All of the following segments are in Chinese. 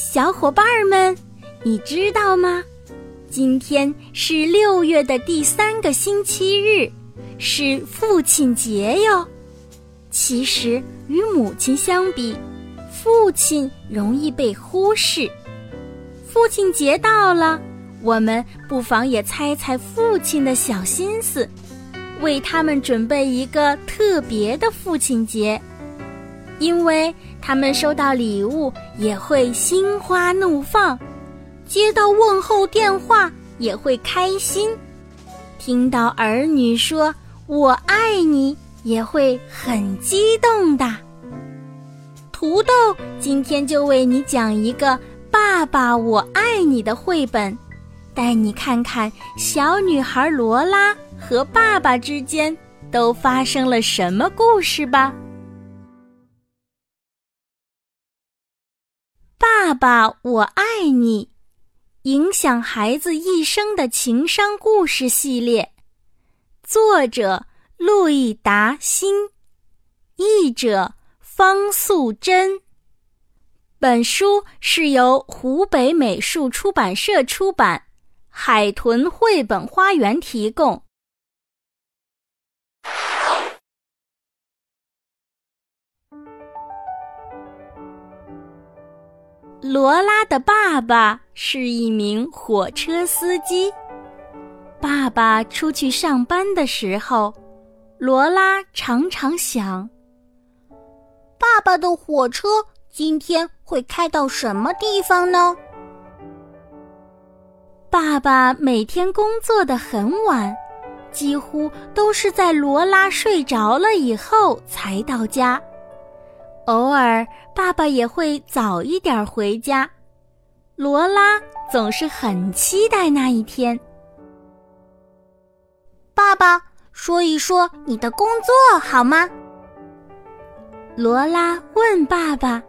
小伙伴们，你知道吗？今天是六月的第三个星期日，是父亲节哟。其实与母亲相比，父亲容易被忽视。父亲节到了，我们不妨也猜猜父亲的小心思，为他们准备一个特别的父亲节，因为他们收到礼物也会心花怒放。接到问候电话也会开心，听到儿女说“我爱你”也会很激动的。土豆今天就为你讲一个《爸爸我爱你》的绘本，带你看看小女孩罗拉和爸爸之间都发生了什么故事吧。爸爸我爱你。影响孩子一生的情商故事系列，作者路易达新，译者方素珍。本书是由湖北美术出版社出版，海豚绘本花园提供。罗拉的爸爸是一名火车司机。爸爸出去上班的时候，罗拉常常想：爸爸的火车今天会开到什么地方呢？爸爸每天工作的很晚，几乎都是在罗拉睡着了以后才到家。偶尔，爸爸也会早一点回家。罗拉总是很期待那一天。爸爸，说一说你的工作好吗？罗拉问爸爸：“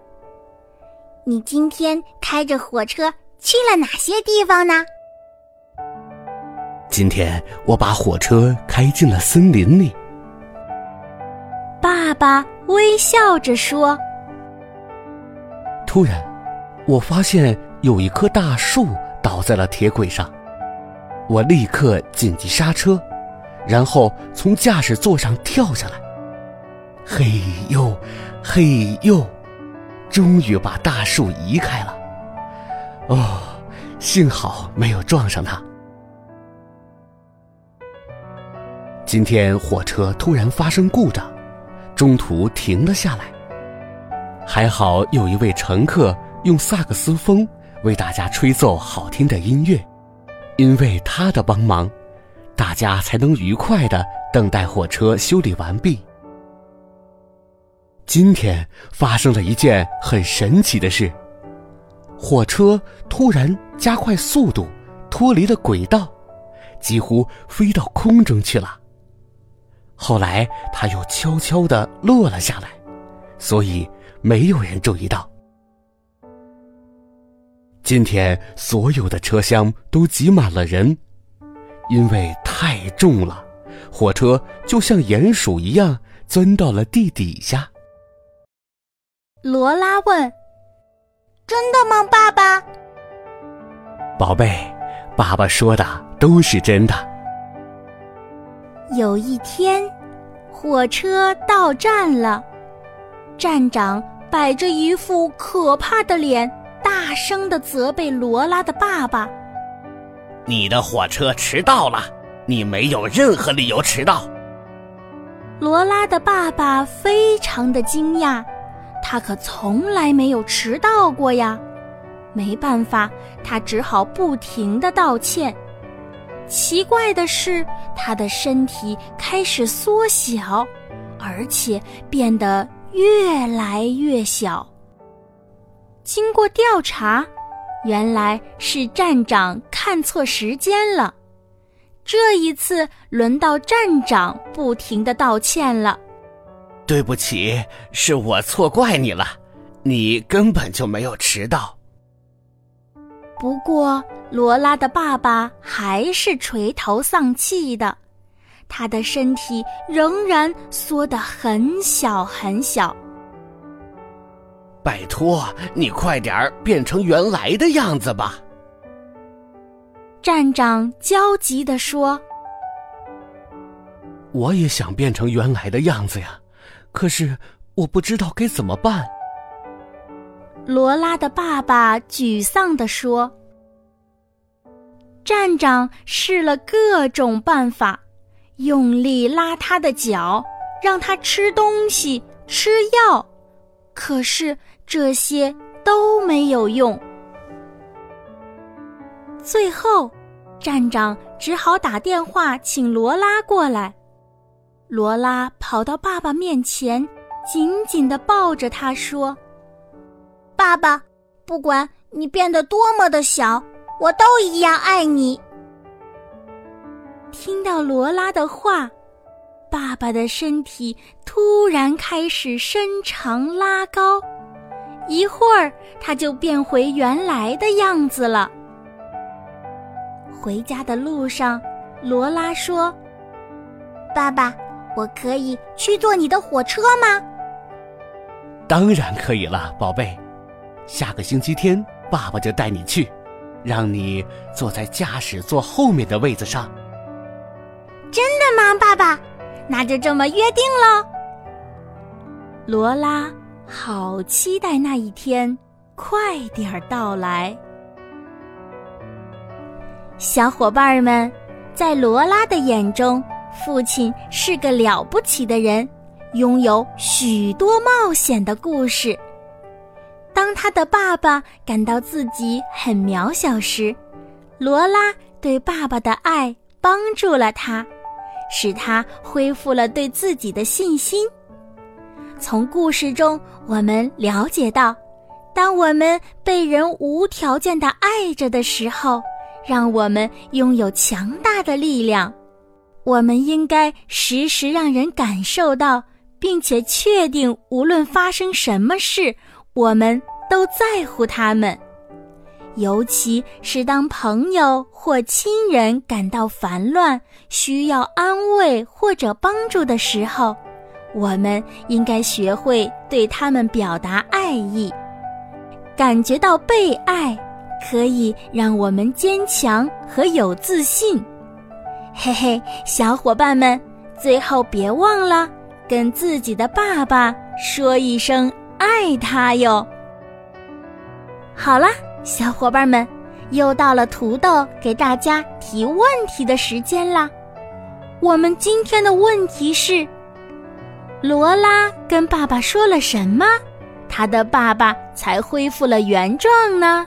你今天开着火车去了哪些地方呢？”今天我把火车开进了森林里。爸爸。微笑着说：“突然，我发现有一棵大树倒在了铁轨上，我立刻紧急刹车，然后从驾驶座上跳下来。嘿呦，嘿呦，终于把大树移开了。哦，幸好没有撞上它。今天火车突然发生故障。”中途停了下来，还好有一位乘客用萨克斯风为大家吹奏好听的音乐，因为他的帮忙，大家才能愉快的等待火车修理完毕。今天发生了一件很神奇的事，火车突然加快速度，脱离了轨道，几乎飞到空中去了。后来，他又悄悄地落了下来，所以没有人注意到。今天所有的车厢都挤满了人，因为太重了，火车就像鼹鼠一样钻到了地底下。罗拉问：“真的吗，爸爸？”宝贝，爸爸说的都是真的。有一天，火车到站了，站长摆着一副可怕的脸，大声的责备罗拉的爸爸：“你的火车迟到了，你没有任何理由迟到。”罗拉的爸爸非常的惊讶，他可从来没有迟到过呀。没办法，他只好不停的道歉。奇怪的是，他的身体开始缩小，而且变得越来越小。经过调查，原来是站长看错时间了。这一次轮到站长不停的道歉了。对不起，是我错怪你了，你根本就没有迟到。不过，罗拉的爸爸还是垂头丧气的，他的身体仍然缩得很小很小。拜托，你快点儿变成原来的样子吧！站长焦急地说：“我也想变成原来的样子呀，可是我不知道该怎么办。”罗拉的爸爸沮丧地说：“站长试了各种办法，用力拉他的脚，让他吃东西、吃药，可是这些都没有用。最后，站长只好打电话请罗拉过来。罗拉跑到爸爸面前，紧紧地抱着他说。爸爸，不管你变得多么的小，我都一样爱你。听到罗拉的话，爸爸的身体突然开始伸长拉高，一会儿他就变回原来的样子了。回家的路上，罗拉说：“爸爸，我可以去坐你的火车吗？”“当然可以了，宝贝。”下个星期天，爸爸就带你去，让你坐在驾驶座后面的位子上。真的吗，爸爸？那就这么约定喽。罗拉好期待那一天快点儿到来。小伙伴们，在罗拉的眼中，父亲是个了不起的人，拥有许多冒险的故事。当他的爸爸感到自己很渺小时，罗拉对爸爸的爱帮助了他，使他恢复了对自己的信心。从故事中，我们了解到，当我们被人无条件的爱着的时候，让我们拥有强大的力量。我们应该时时让人感受到，并且确定，无论发生什么事。我们都在乎他们，尤其是当朋友或亲人感到烦乱、需要安慰或者帮助的时候，我们应该学会对他们表达爱意。感觉到被爱，可以让我们坚强和有自信。嘿嘿，小伙伴们，最后别忘了跟自己的爸爸说一声。爱他哟。好了，小伙伴们，又到了土豆给大家提问题的时间啦。我们今天的问题是：罗拉跟爸爸说了什么，他的爸爸才恢复了原状呢？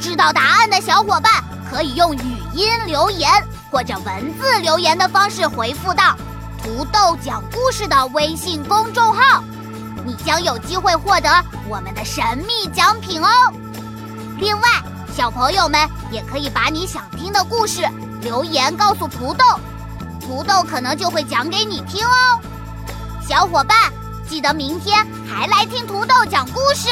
知道答案的小伙伴可以用语音留言或者文字留言的方式回复到。土豆讲故事的微信公众号，你将有机会获得我们的神秘奖品哦。另外，小朋友们也可以把你想听的故事留言告诉土豆，土豆可能就会讲给你听哦。小伙伴，记得明天还来听土豆讲故事。